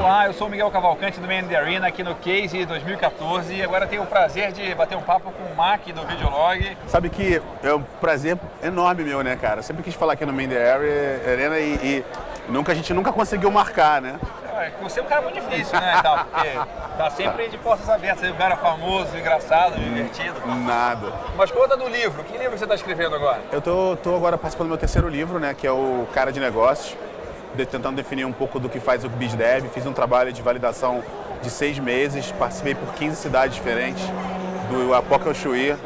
Olá, eu sou o Miguel Cavalcante do Man Arena aqui no Case 2014 e agora tenho o prazer de bater um papo com o Mac do Videolog. Sabe que é um prazer enorme meu, né, cara? Sempre quis falar aqui no Man Arena e, e nunca, a gente nunca conseguiu marcar, né? É, você é um cara muito difícil, né, tal, porque tá sempre de portas abertas, é um cara famoso, engraçado, divertido. Nada. Mas conta do livro, que livro você está escrevendo agora? Eu tô, tô agora participando do meu terceiro livro, né, que é o Cara de Negócios de, tentando definir um pouco do que faz o BizDev. Fiz um trabalho de validação de seis meses, participei por 15 cidades diferentes do Apoca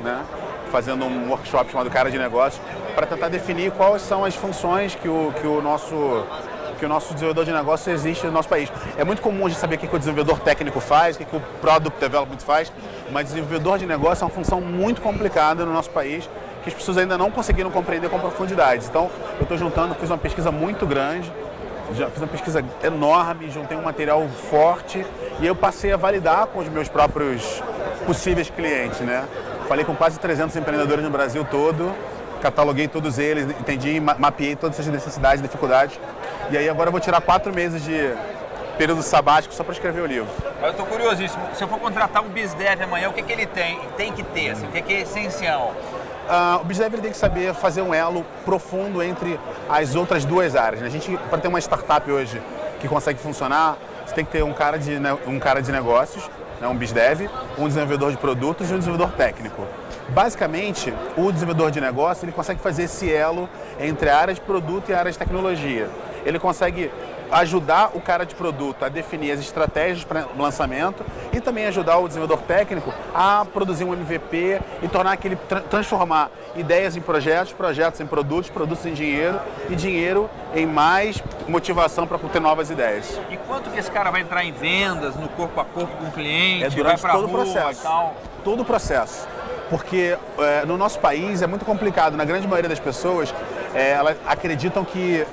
né? fazendo um workshop chamado Cara de Negócios, para tentar definir quais são as funções que o, que o nosso que o nosso desenvolvedor de negócio existe no nosso país. É muito comum a gente saber o que, que o desenvolvedor técnico faz, o que, que o Product Development faz, mas desenvolvedor de negócio é uma função muito complicada no nosso país que as pessoas ainda não conseguiram compreender com profundidade. Então, eu estou juntando, fiz uma pesquisa muito grande, já fiz uma pesquisa enorme, juntei um material forte e eu passei a validar com os meus próprios possíveis clientes, né? Falei com quase 300 empreendedores no Brasil todo, cataloguei todos eles, entendi, mapeei todas as necessidades, dificuldades. E aí agora eu vou tirar quatro meses de período sabático só para escrever o livro. Eu estou curiosíssimo. Se eu for contratar um BizDev amanhã, o que, que ele tem, tem que ter? Assim, o que, que é essencial? Uh, o BizDev tem que saber fazer um elo profundo entre as outras duas áreas. Né? A gente, para ter uma startup hoje que consegue funcionar, você tem que ter um cara de, um cara de negócios, né? um BizDev, um desenvolvedor de produtos e um desenvolvedor técnico. Basicamente, o desenvolvedor de negócio ele consegue fazer esse elo entre a área de produto e a área de tecnologia. Ele consegue ajudar o cara de produto a definir as estratégias para lançamento e também ajudar o desenvolvedor técnico a produzir um MVP e tornar aquele transformar ideias em projetos, projetos em produtos, produtos em dinheiro e dinheiro em mais motivação para ter novas ideias. E quanto que esse cara vai entrar em vendas, no corpo a corpo com o cliente, é durante todo o processo. Todo o processo porque é, no nosso país é muito complicado. Na grande maioria das pessoas, é, elas acreditam que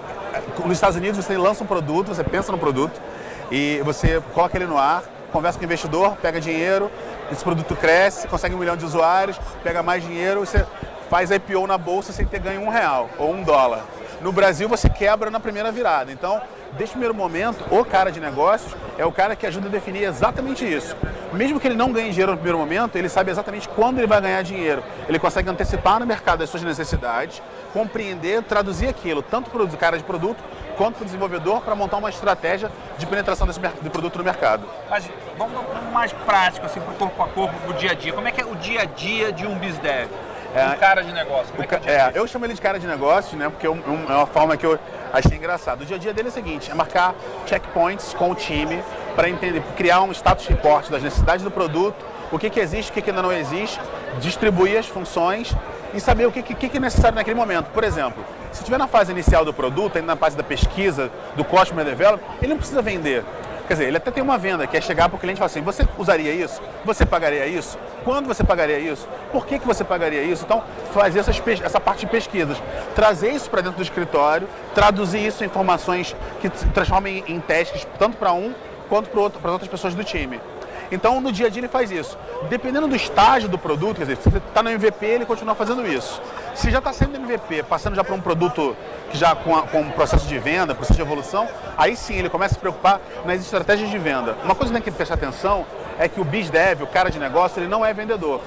nos Estados Unidos você lança um produto, você pensa no produto e você coloca ele no ar, conversa com o investidor, pega dinheiro, esse produto cresce, consegue um milhão de usuários, pega mais dinheiro, você faz IPO na bolsa sem ter ganho um real ou um dólar. No Brasil você quebra na primeira virada. Então, desde o primeiro momento, o cara de negócios é o cara que ajuda a definir exatamente isso. Mesmo que ele não ganhe dinheiro no primeiro momento, ele sabe exatamente quando ele vai ganhar dinheiro. Ele consegue antecipar no mercado as suas necessidades, compreender, traduzir aquilo, tanto para o cara de produto quanto para o desenvolvedor, para montar uma estratégia de penetração desse de produto no mercado. Mas vamos mais prático, assim, para o corpo a corpo, para o dia a dia. Como é que é o dia a dia de um BizDev? É, um cara de negócio. Como é, é, é eu chamo ele de cara de negócio, né? Porque é, é uma forma que eu achei engraçado. O dia a dia dele é o seguinte: é marcar checkpoints com o time para entender, criar um status report das necessidades do produto, o que, que existe, o que, que ainda não existe, distribuir as funções e saber o que, que, que é necessário naquele momento. Por exemplo, se estiver na fase inicial do produto, ainda na fase da pesquisa, do customer development, ele não precisa vender. Quer dizer, ele até tem uma venda, que é chegar para o cliente e falar assim, você usaria isso? Você pagaria isso? Quando você pagaria isso? Por que, que você pagaria isso? Então, fazer essas, essa parte de pesquisas. Trazer isso para dentro do escritório, traduzir isso em informações que transformem em testes, tanto para um quanto para as outras pessoas do time. Então, no dia a dia ele faz isso. Dependendo do estágio do produto, quer dizer, se você está no MVP, ele continua fazendo isso. Se já está sendo MVP, passando já para um produto que já com, a, com processo de venda, processo de evolução, aí sim ele começa a se preocupar nas estratégias de venda. Uma coisa que tem que prestar atenção é que o BizDev, o cara de negócio, ele não é vendedor,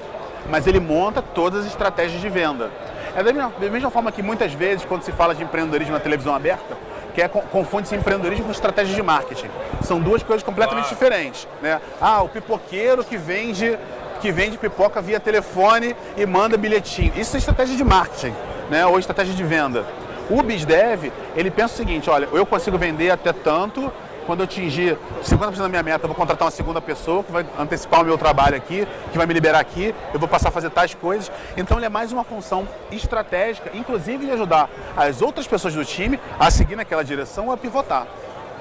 mas ele monta todas as estratégias de venda. É da mesma, da mesma forma que muitas vezes, quando se fala de empreendedorismo na televisão aberta, que é, confunde-se empreendedorismo com estratégia de marketing. São duas coisas completamente diferentes. Né? Ah, o pipoqueiro que vende que vende pipoca via telefone e manda bilhetinho. Isso é estratégia de marketing, né? ou estratégia de venda. O BizDev, ele pensa o seguinte, olha, eu consigo vender até tanto, quando eu atingir 50% da minha meta, eu vou contratar uma segunda pessoa que vai antecipar o meu trabalho aqui, que vai me liberar aqui, eu vou passar a fazer tais coisas. Então ele é mais uma função estratégica, inclusive de ajudar as outras pessoas do time a seguir naquela direção ou a pivotar.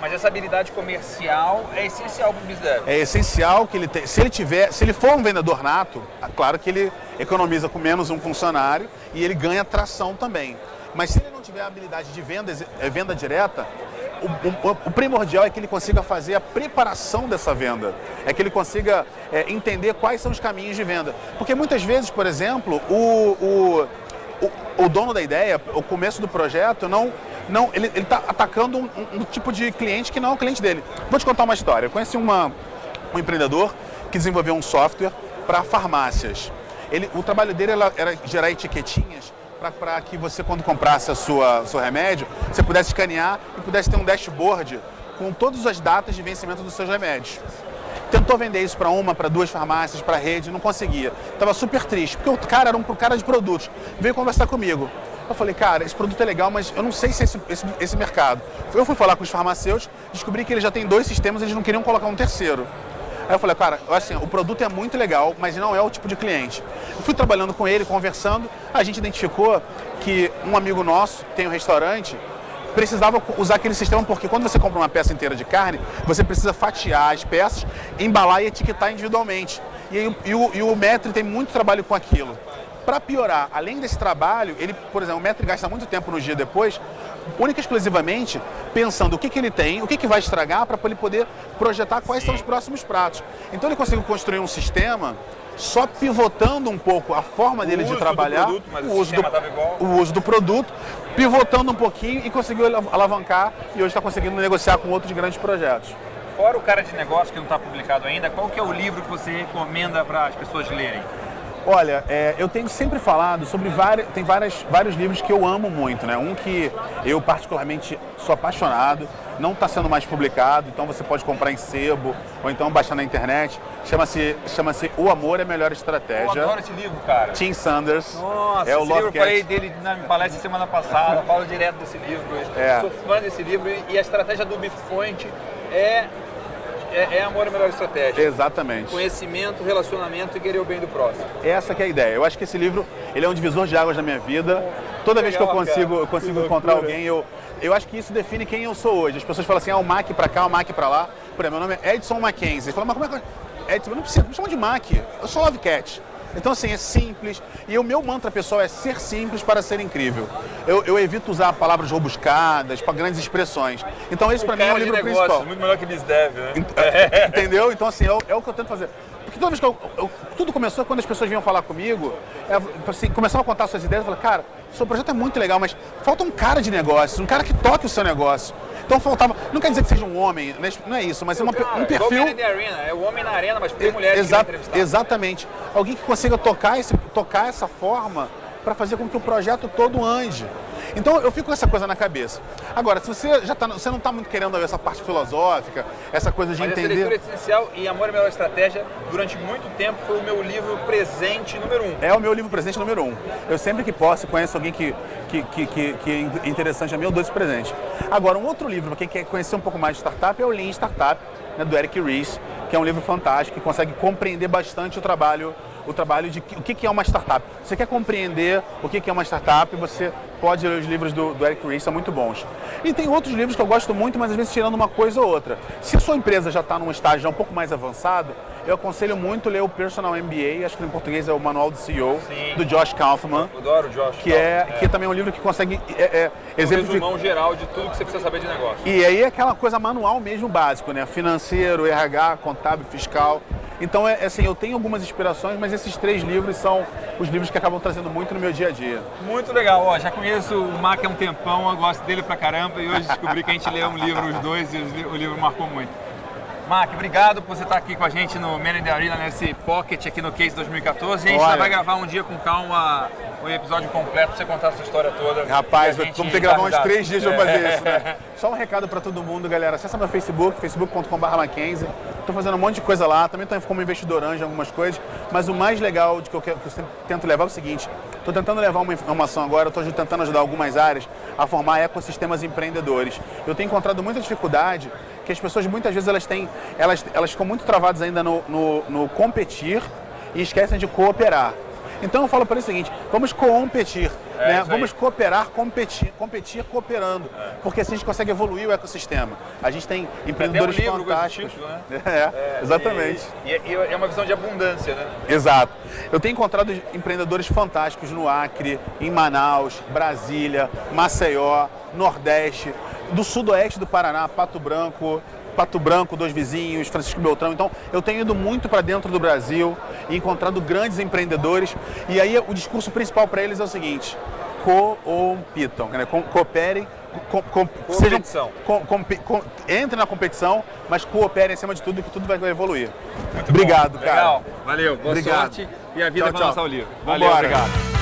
Mas essa habilidade comercial é essencial para o business. É essencial que ele tenha. Se ele tiver, se ele for um vendedor nato, é claro que ele economiza com menos um funcionário e ele ganha tração também. Mas se ele não tiver a habilidade de venda, é, venda direta, o, o, o, primordial é que ele consiga fazer a preparação dessa venda, é que ele consiga é, entender quais são os caminhos de venda. Porque muitas vezes, por exemplo, o, o, o, dono da ideia, o começo do projeto, não, não, ele está atacando um, um, um, tipo de cliente que não é o cliente dele. Vou te contar uma história. Eu conheci uma, um empreendedor que desenvolveu um software para farmácias. Ele, o trabalho dele era, era gerar etiquetinhas para que você, quando comprasse a sua seu remédio, você pudesse escanear e pudesse ter um dashboard com todas as datas de vencimento dos seus remédios. Tentou vender isso para uma, para duas farmácias, para rede, não conseguia. Tava super triste, porque o cara era um cara de produtos. Veio conversar comigo. Eu falei, cara, esse produto é legal, mas eu não sei se esse, esse, esse mercado. Eu fui falar com os farmacêuticos, descobri que eles já têm dois sistemas, eles não queriam colocar um terceiro. Aí eu falei, cara, assim, o produto é muito legal, mas não é o tipo de cliente. Eu fui trabalhando com ele, conversando, a gente identificou que um amigo nosso tem um restaurante, precisava usar aquele sistema porque quando você compra uma peça inteira de carne, você precisa fatiar as peças, embalar e etiquetar individualmente. E, e, o, e o Metri tem muito trabalho com aquilo. Para piorar, além desse trabalho, ele, por exemplo, o Metri gasta muito tempo no dia depois, única e exclusivamente pensando o que, que ele tem, o que, que vai estragar para ele poder projetar quais são os próximos pratos. Então ele conseguiu construir um sistema só pivotando um pouco a forma dele de trabalhar, produto, o, uso do, o uso do produto, pivotando um pouquinho e conseguiu alavancar e hoje está conseguindo negociar com outros grandes projetos. Fora o cara de negócio que não está publicado ainda, qual que é o livro que você recomenda para as pessoas lerem? Olha, é, eu tenho sempre falado sobre várias, tem várias, vários livros que eu amo muito, né? Um que eu particularmente sou apaixonado, não está sendo mais publicado, então você pode comprar em sebo ou então baixar na internet. Chama-se chama O Amor é a Melhor Estratégia. Eu adoro esse livro, cara. Tim Sanders. Nossa, é o esse Love livro Cat. eu falei dele na palestra semana passada, falo direto desse livro. É. Sou fã desse livro e a estratégia do Biff Point é é, é amor a melhor estratégia. Exatamente. Conhecimento, relacionamento e querer o bem do próximo. Essa que é a ideia. Eu acho que esse livro ele é um divisor de águas na minha vida. Toda vez que eu consigo, eu consigo encontrar alguém, eu, eu acho que isso define quem eu sou hoje. As pessoas falam assim, ah, o Mac para cá, o Mac para lá. Por exemplo, meu nome é Edson Mackenzie. Falam, mas como é que... Edson, não precisa, me chama de Mac. Eu sou Love Cat. Então, assim, é simples. E o meu mantra, pessoal, é ser simples para ser incrível. Eu, eu evito usar palavras robuscadas, para grandes expressões. Então, esse para mim é o livro negócio, principal. Muito melhor que eles devem, né? Entendeu? Então, assim, é, é o que eu tento fazer. Porque toda vez que eu, eu, tudo começou quando as pessoas vinham falar comigo, é, assim, começavam a contar suas ideias, eu falei, cara, seu projeto é muito legal, mas falta um cara de negócios, um cara que toque o seu negócio. Então faltava, não quer dizer que seja um homem, não é isso, mas é uma, cara, um perfil. Arena, é o homem na arena, mas tem mulheres Exa Exatamente. Alguém que consiga tocar, esse, tocar essa forma para fazer com que o projeto todo ande. Então eu fico com essa coisa na cabeça. Agora, se você já tá, você não está muito querendo essa parte filosófica, essa coisa de Mas entender. Essa leitura essencial e Amor é a Melhor Estratégia, durante muito tempo foi o meu livro presente número um. É o meu livro presente número um. Eu sempre que posso conheço alguém que, que, que, que, que é interessante a mim, eu dou esse presente. Agora, um outro livro, para quem quer conhecer um pouco mais de startup, é o Lean Startup, né, do Eric Ries, que é um livro fantástico, que consegue compreender bastante o trabalho o trabalho de o que é uma startup. Você quer compreender o que é uma startup, você pode ler os livros do, do Eric Ries, são muito bons. E tem outros livros que eu gosto muito, mas às vezes tirando uma coisa ou outra. Se a sua empresa já está num estágio um pouco mais avançado, eu aconselho muito ler o Personal MBA, acho que em português é o Manual do CEO, Sim. do Josh Kaufman. Eu adoro o Josh. Que, é, é, que é também um livro que consegue é, é, exemplificar. Um geral de tudo que você precisa saber de negócio. E aí é aquela coisa manual mesmo básico, né? Financeiro, RH, contábil, fiscal. Então, é, é, assim, eu tenho algumas inspirações, mas esses três livros são os livros que acabam trazendo muito no meu dia a dia. Muito legal. Ó, já conheço o Mac há um tempão, eu gosto dele pra caramba e hoje descobri que a gente lê um livro os dois e o livro marcou muito. Mac, obrigado por você estar aqui com a gente no Man in the Arena, nesse Pocket aqui no Case 2014. A gente Olha. vai gravar um dia com calma o episódio completo pra você contar a sua história toda. Rapaz, vamos ter que gravar uns três dias pra fazer isso, né? Só um recado para todo mundo, galera. Acessa meu Facebook, facebook.com.br Mackenzie. Estou fazendo um monte de coisa lá, também estou como investidor anjo em algumas coisas, mas o mais legal de que eu, que eu tento levar é o seguinte, estou tentando levar uma informação agora, estou tentando ajudar algumas áreas a formar ecossistemas empreendedores. Eu tenho encontrado muita dificuldade que as pessoas muitas vezes elas têm, elas, elas ficam muito travadas ainda no, no, no competir e esquecem de cooperar. Então eu falo para eles o seguinte, vamos competir, é, né? vamos cooperar, competir, competir cooperando, é. porque assim a gente consegue evoluir o ecossistema. A gente tem empreendedores tem um fantásticos. Título, né? é, é, exatamente. E, e, e, é uma visão de abundância, né? Exato. Eu tenho encontrado empreendedores fantásticos no Acre, em Manaus, Brasília, Maceió, Nordeste, do sudoeste do Paraná, Pato Branco, Pato Branco, dois vizinhos, Francisco Beltrão. Então, eu tenho ido muito para dentro do Brasil e encontrado grandes empreendedores. E aí, o discurso principal para eles é o seguinte: compitam, né? cooperem, com, com, competição. Com, com, com, entre na competição, mas cooperem acima de tudo, que tudo vai evoluir. Muito obrigado, bom. cara. Legal. Valeu, boa Obrigado. sorte e a vida Tchau, para tchau. lançar o livro. Valeu, Vambora. obrigado.